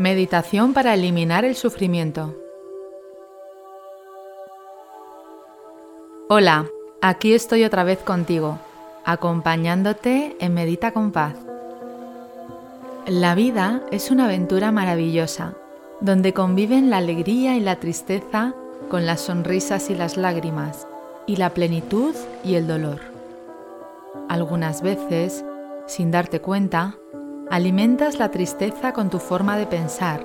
Meditación para eliminar el sufrimiento. Hola, aquí estoy otra vez contigo, acompañándote en Medita con Paz. La vida es una aventura maravillosa, donde conviven la alegría y la tristeza con las sonrisas y las lágrimas, y la plenitud y el dolor. Algunas veces, sin darte cuenta, Alimentas la tristeza con tu forma de pensar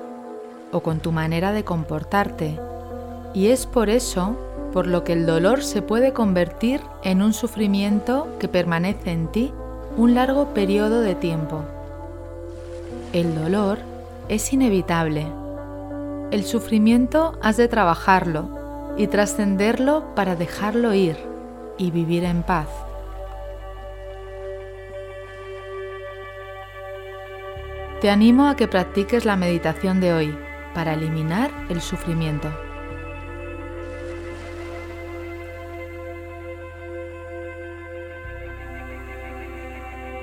o con tu manera de comportarte y es por eso por lo que el dolor se puede convertir en un sufrimiento que permanece en ti un largo periodo de tiempo. El dolor es inevitable. El sufrimiento has de trabajarlo y trascenderlo para dejarlo ir y vivir en paz. Te animo a que practiques la meditación de hoy para eliminar el sufrimiento.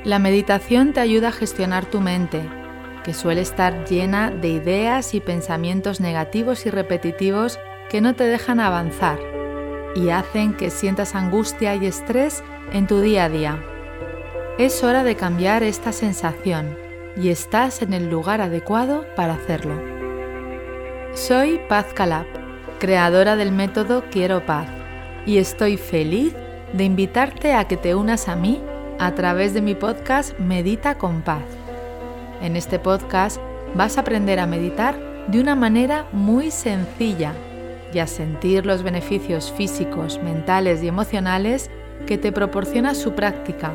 La meditación te ayuda a gestionar tu mente, que suele estar llena de ideas y pensamientos negativos y repetitivos que no te dejan avanzar y hacen que sientas angustia y estrés en tu día a día. Es hora de cambiar esta sensación y estás en el lugar adecuado para hacerlo. Soy Paz Calab, creadora del método Quiero Paz, y estoy feliz de invitarte a que te unas a mí a través de mi podcast Medita con Paz. En este podcast vas a aprender a meditar de una manera muy sencilla y a sentir los beneficios físicos, mentales y emocionales que te proporciona su práctica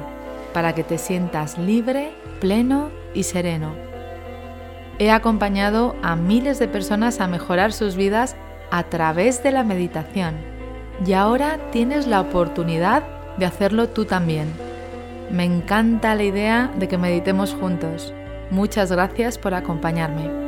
para que te sientas libre, pleno y sereno. He acompañado a miles de personas a mejorar sus vidas a través de la meditación y ahora tienes la oportunidad de hacerlo tú también. Me encanta la idea de que meditemos juntos. Muchas gracias por acompañarme.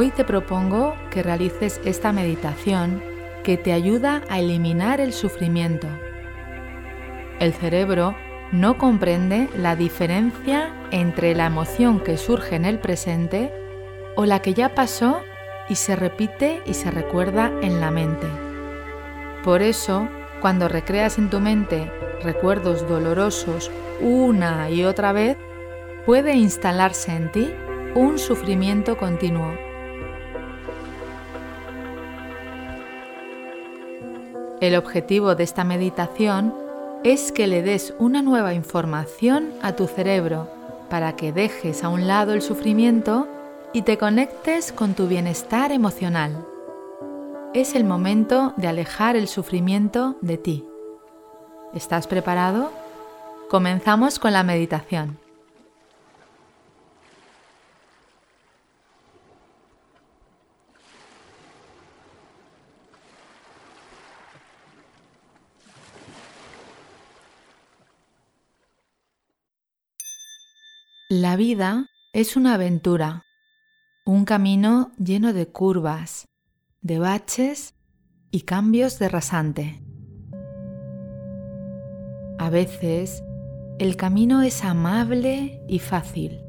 Hoy te propongo que realices esta meditación que te ayuda a eliminar el sufrimiento. El cerebro no comprende la diferencia entre la emoción que surge en el presente o la que ya pasó y se repite y se recuerda en la mente. Por eso, cuando recreas en tu mente recuerdos dolorosos una y otra vez, puede instalarse en ti un sufrimiento continuo El objetivo de esta meditación es que le des una nueva información a tu cerebro para que dejes a un lado el sufrimiento y te conectes con tu bienestar emocional. Es el momento de alejar el sufrimiento de ti. ¿Estás preparado? Comenzamos con la meditación. La vida es una aventura, un camino lleno de curvas, de baches y cambios de rasante. A veces el camino es amable y fácil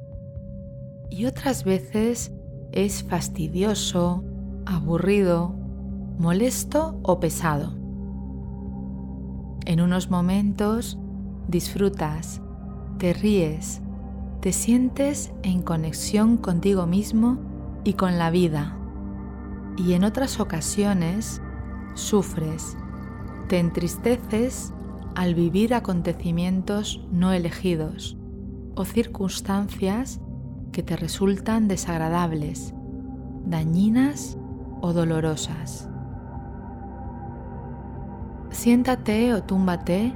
y otras veces es fastidioso, aburrido, molesto o pesado. En unos momentos disfrutas, te ríes, te sientes en conexión contigo mismo y con la vida. Y en otras ocasiones sufres, te entristeces al vivir acontecimientos no elegidos o circunstancias que te resultan desagradables, dañinas o dolorosas. Siéntate o túmbate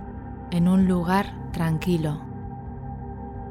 en un lugar tranquilo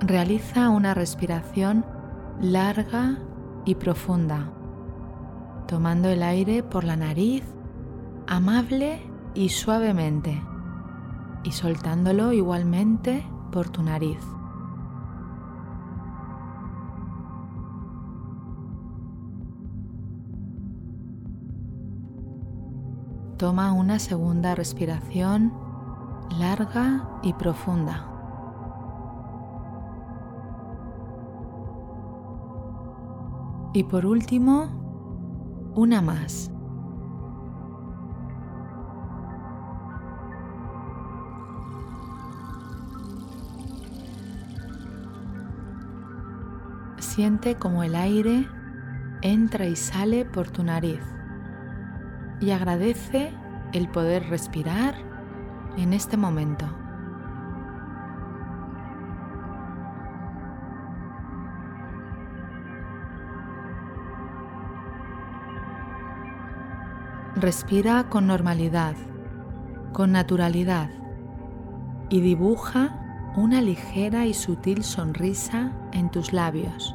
Realiza una respiración larga y profunda, tomando el aire por la nariz amable y suavemente y soltándolo igualmente por tu nariz. Toma una segunda respiración larga y profunda. Y por último, una más. Siente como el aire entra y sale por tu nariz y agradece el poder respirar en este momento. Respira con normalidad, con naturalidad y dibuja una ligera y sutil sonrisa en tus labios.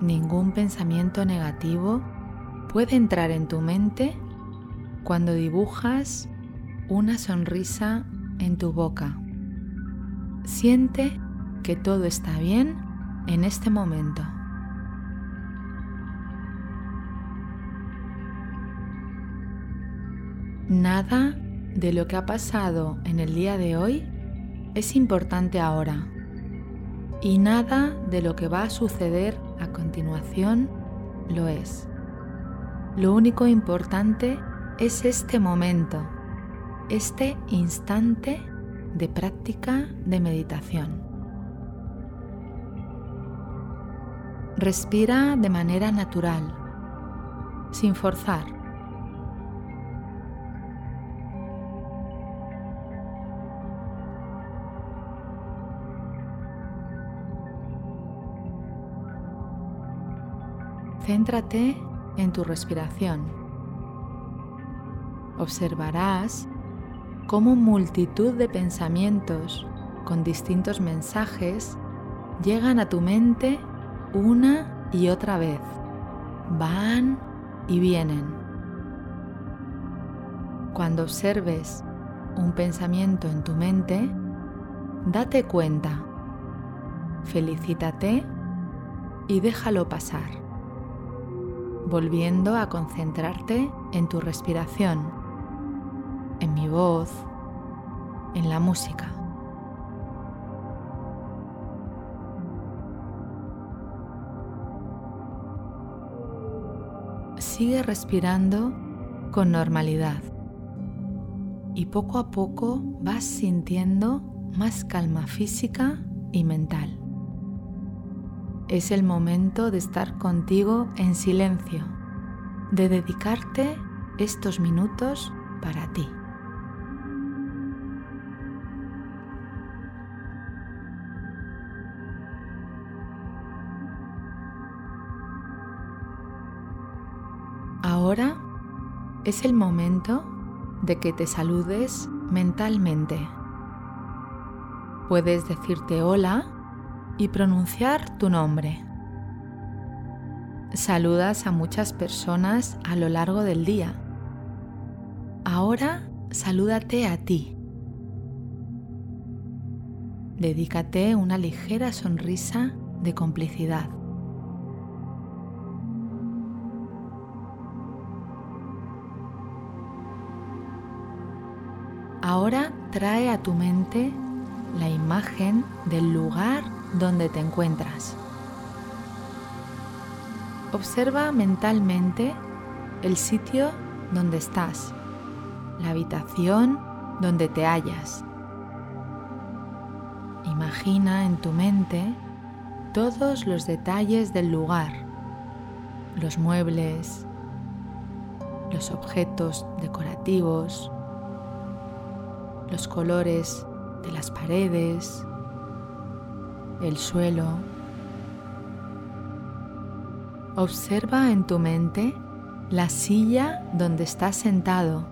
Ningún pensamiento negativo puede entrar en tu mente cuando dibujas una sonrisa en tu boca. Siente que todo está bien en este momento. Nada de lo que ha pasado en el día de hoy es importante ahora y nada de lo que va a suceder a continuación lo es. Lo único importante es este momento, este instante de práctica de meditación. Respira de manera natural, sin forzar. Céntrate en tu respiración. Observarás cómo multitud de pensamientos con distintos mensajes llegan a tu mente una y otra vez. Van y vienen. Cuando observes un pensamiento en tu mente, date cuenta, felicítate y déjalo pasar, volviendo a concentrarte en tu respiración, en mi voz, en la música. Sigue respirando con normalidad y poco a poco vas sintiendo más calma física y mental. Es el momento de estar contigo en silencio, de dedicarte estos minutos para ti. Es el momento de que te saludes mentalmente. Puedes decirte hola y pronunciar tu nombre. Saludas a muchas personas a lo largo del día. Ahora salúdate a ti. Dedícate una ligera sonrisa de complicidad. Ahora trae a tu mente la imagen del lugar donde te encuentras. Observa mentalmente el sitio donde estás, la habitación donde te hallas. Imagina en tu mente todos los detalles del lugar, los muebles, los objetos decorativos, los colores de las paredes, el suelo. Observa en tu mente la silla donde estás sentado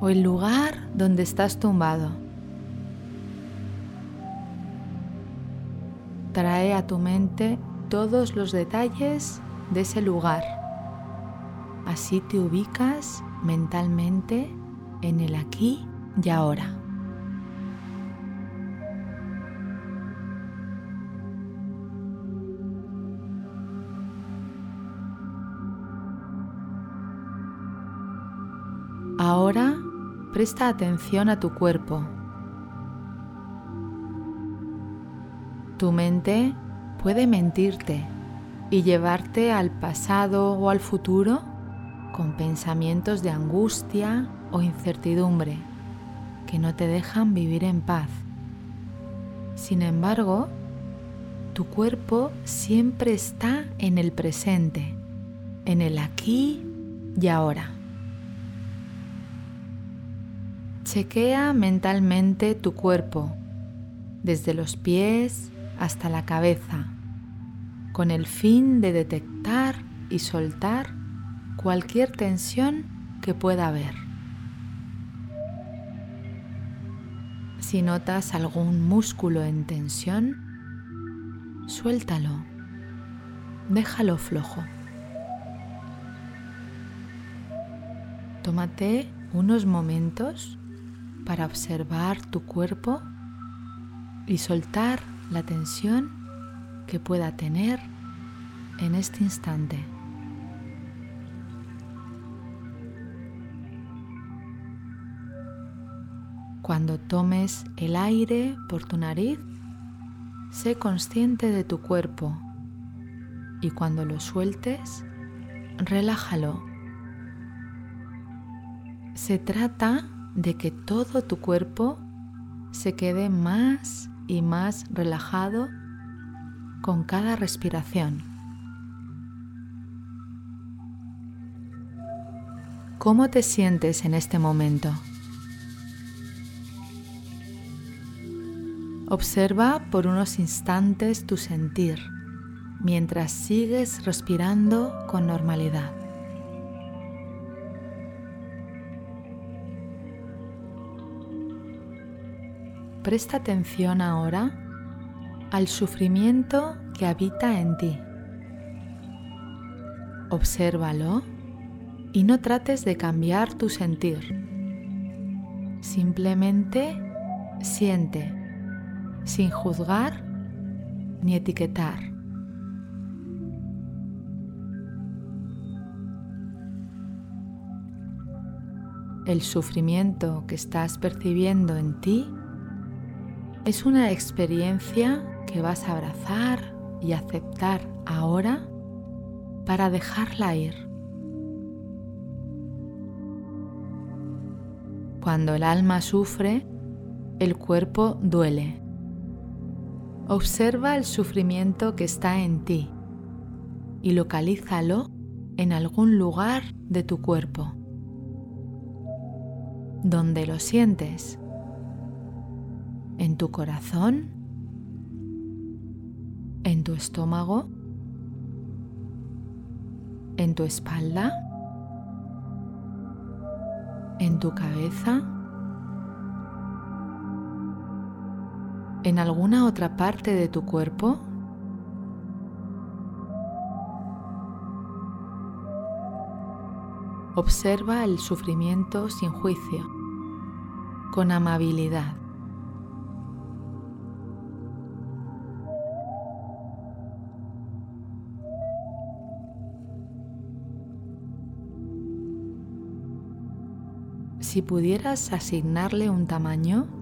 o el lugar donde estás tumbado. Trae a tu mente todos los detalles de ese lugar. Así te ubicas mentalmente en el aquí y ahora. Ahora presta atención a tu cuerpo. Tu mente puede mentirte y llevarte al pasado o al futuro con pensamientos de angustia o incertidumbre que no te dejan vivir en paz. Sin embargo, tu cuerpo siempre está en el presente, en el aquí y ahora. Chequea mentalmente tu cuerpo, desde los pies hasta la cabeza, con el fin de detectar y soltar cualquier tensión que pueda haber. Si notas algún músculo en tensión, suéltalo, déjalo flojo. Tómate unos momentos para observar tu cuerpo y soltar la tensión que pueda tener en este instante. Cuando tomes el aire por tu nariz, sé consciente de tu cuerpo y cuando lo sueltes, relájalo. Se trata de que todo tu cuerpo se quede más y más relajado con cada respiración. ¿Cómo te sientes en este momento? Observa por unos instantes tu sentir mientras sigues respirando con normalidad. Presta atención ahora al sufrimiento que habita en ti. Obsérvalo y no trates de cambiar tu sentir. Simplemente siente, sin juzgar ni etiquetar. El sufrimiento que estás percibiendo en ti es una experiencia que vas a abrazar y aceptar ahora para dejarla ir. Cuando el alma sufre, el cuerpo duele. Observa el sufrimiento que está en ti y localízalo en algún lugar de tu cuerpo. Donde lo sientes en tu corazón, en tu estómago, en tu espalda, en tu cabeza, en alguna otra parte de tu cuerpo. Observa el sufrimiento sin juicio, con amabilidad. Si pudieras asignarle un tamaño,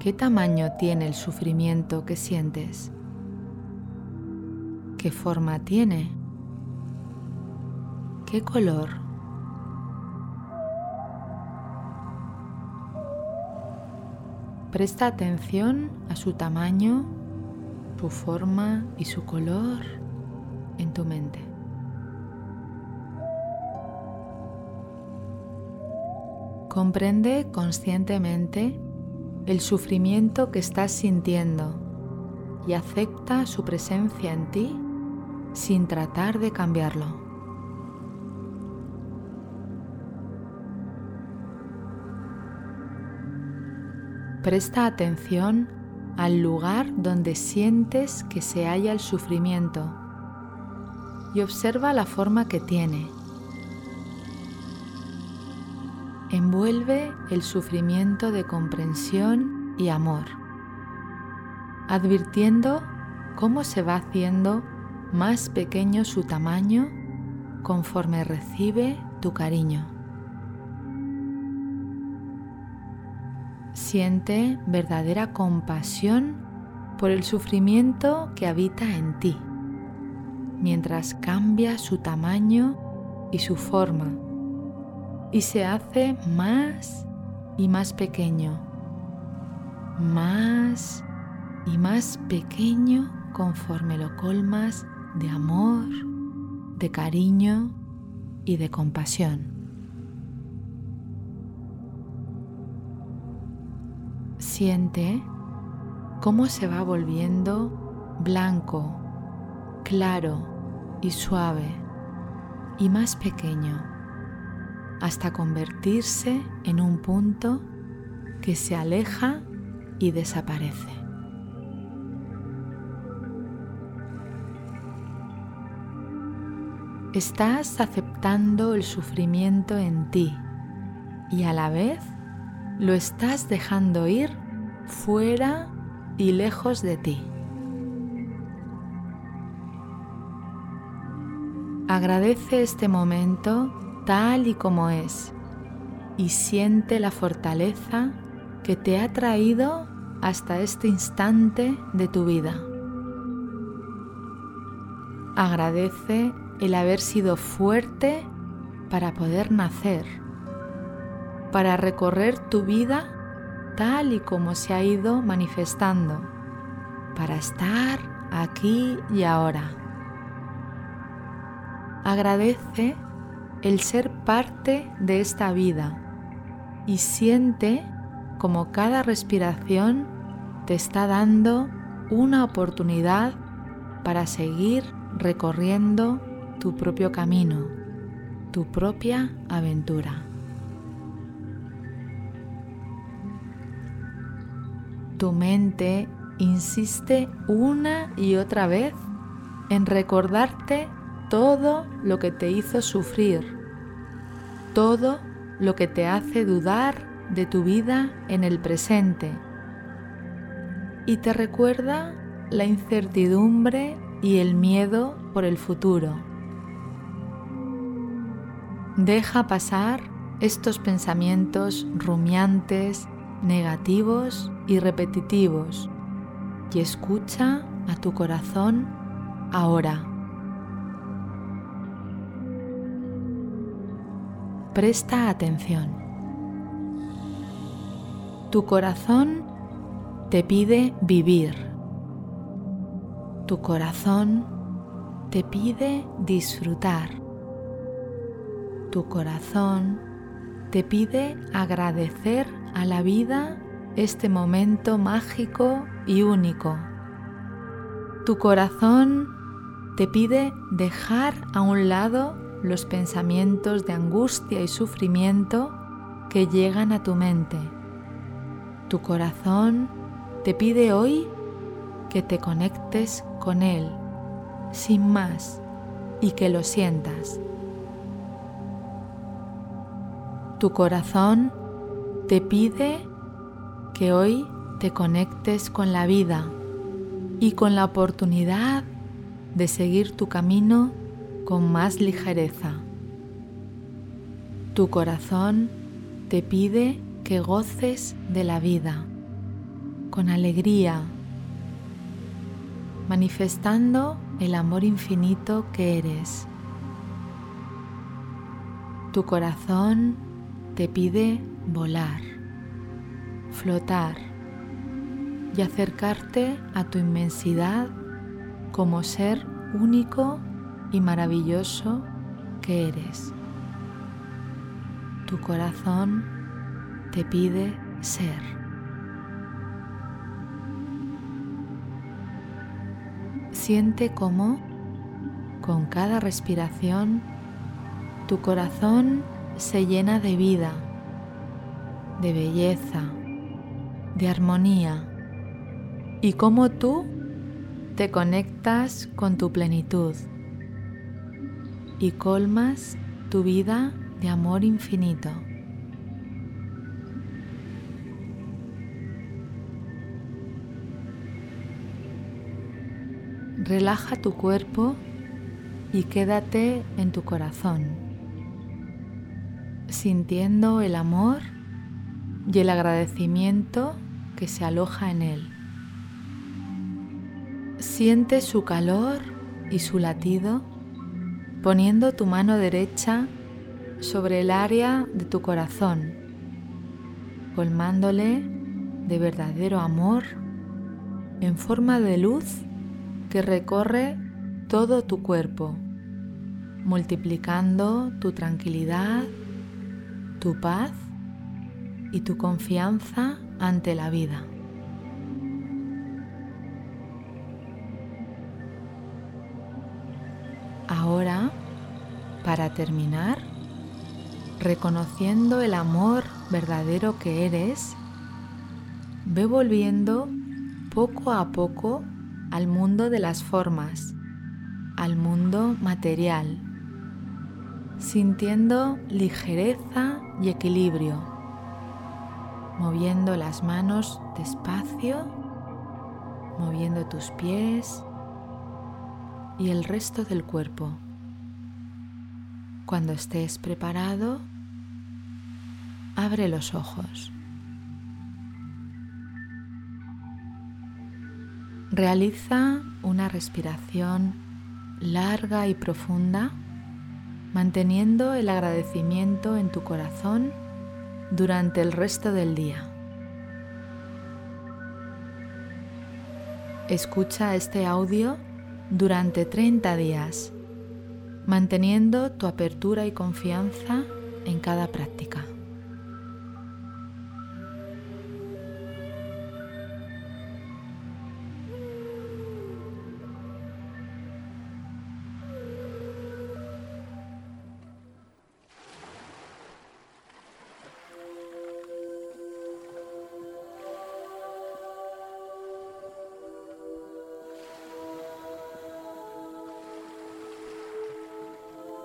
¿qué tamaño tiene el sufrimiento que sientes? ¿Qué forma tiene? ¿Qué color? Presta atención a su tamaño, su forma y su color en tu mente. Comprende conscientemente el sufrimiento que estás sintiendo y acepta su presencia en ti sin tratar de cambiarlo. Presta atención al lugar donde sientes que se halla el sufrimiento y observa la forma que tiene. Envuelve el sufrimiento de comprensión y amor, advirtiendo cómo se va haciendo más pequeño su tamaño conforme recibe tu cariño. Siente verdadera compasión por el sufrimiento que habita en ti, mientras cambia su tamaño y su forma y se hace más y más pequeño, más y más pequeño conforme lo colmas de amor, de cariño y de compasión. Siente cómo se va volviendo blanco, claro y suave y más pequeño hasta convertirse en un punto que se aleja y desaparece. Estás aceptando el sufrimiento en ti y a la vez lo estás dejando ir fuera y lejos de ti. Agradece este momento tal y como es y siente la fortaleza que te ha traído hasta este instante de tu vida. Agradece el haber sido fuerte para poder nacer, para recorrer tu vida tal y como se ha ido manifestando, para estar aquí y ahora. Agradece el ser parte de esta vida y siente como cada respiración te está dando una oportunidad para seguir recorriendo tu propio camino, tu propia aventura. Tu mente insiste una y otra vez en recordarte todo lo que te hizo sufrir, todo lo que te hace dudar de tu vida en el presente y te recuerda la incertidumbre y el miedo por el futuro. Deja pasar estos pensamientos rumiantes, negativos y repetitivos y escucha a tu corazón ahora. Presta atención. Tu corazón te pide vivir. Tu corazón te pide disfrutar tu corazón te pide agradecer a la vida este momento mágico y único. Tu corazón te pide dejar a un lado los pensamientos de angustia y sufrimiento que llegan a tu mente. Tu corazón te pide hoy que te conectes con Él, sin más, y que lo sientas. Tu corazón te pide que hoy te conectes con la vida y con la oportunidad de seguir tu camino con más ligereza. Tu corazón te pide que goces de la vida con alegría, manifestando el amor infinito que eres. Tu corazón te pide volar, flotar y acercarte a tu inmensidad como ser único y maravilloso que eres. Tu corazón te pide ser. Siente cómo con cada respiración tu corazón se llena de vida, de belleza, de armonía y cómo tú te conectas con tu plenitud y colmas tu vida de amor infinito. Relaja tu cuerpo y quédate en tu corazón, sintiendo el amor y el agradecimiento que se aloja en él. Siente su calor y su latido poniendo tu mano derecha sobre el área de tu corazón, colmándole de verdadero amor en forma de luz que recorre todo tu cuerpo, multiplicando tu tranquilidad, tu paz y tu confianza ante la vida. Para terminar, reconociendo el amor verdadero que eres, ve volviendo poco a poco al mundo de las formas, al mundo material, sintiendo ligereza y equilibrio, moviendo las manos despacio, moviendo tus pies y el resto del cuerpo. Cuando estés preparado, abre los ojos. Realiza una respiración larga y profunda, manteniendo el agradecimiento en tu corazón durante el resto del día. Escucha este audio durante 30 días, manteniendo tu apertura y confianza en cada práctica.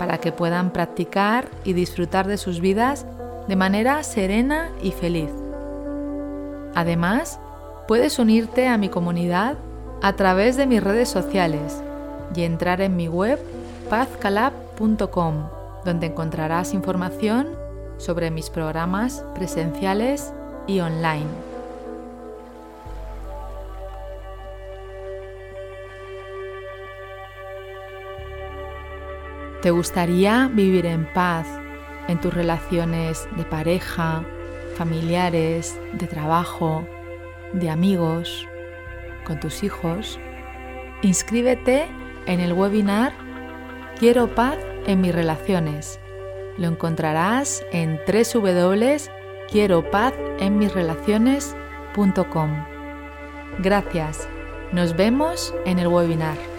para que puedan practicar y disfrutar de sus vidas de manera serena y feliz. Además, puedes unirte a mi comunidad a través de mis redes sociales y entrar en mi web pazcalab.com, donde encontrarás información sobre mis programas presenciales y online. ¿Te gustaría vivir en paz en tus relaciones de pareja, familiares, de trabajo, de amigos, con tus hijos? Inscríbete en el webinar Quiero paz en mis relaciones. Lo encontrarás en www.quieropaz.enmisrelaciones.com. Gracias. Nos vemos en el webinar.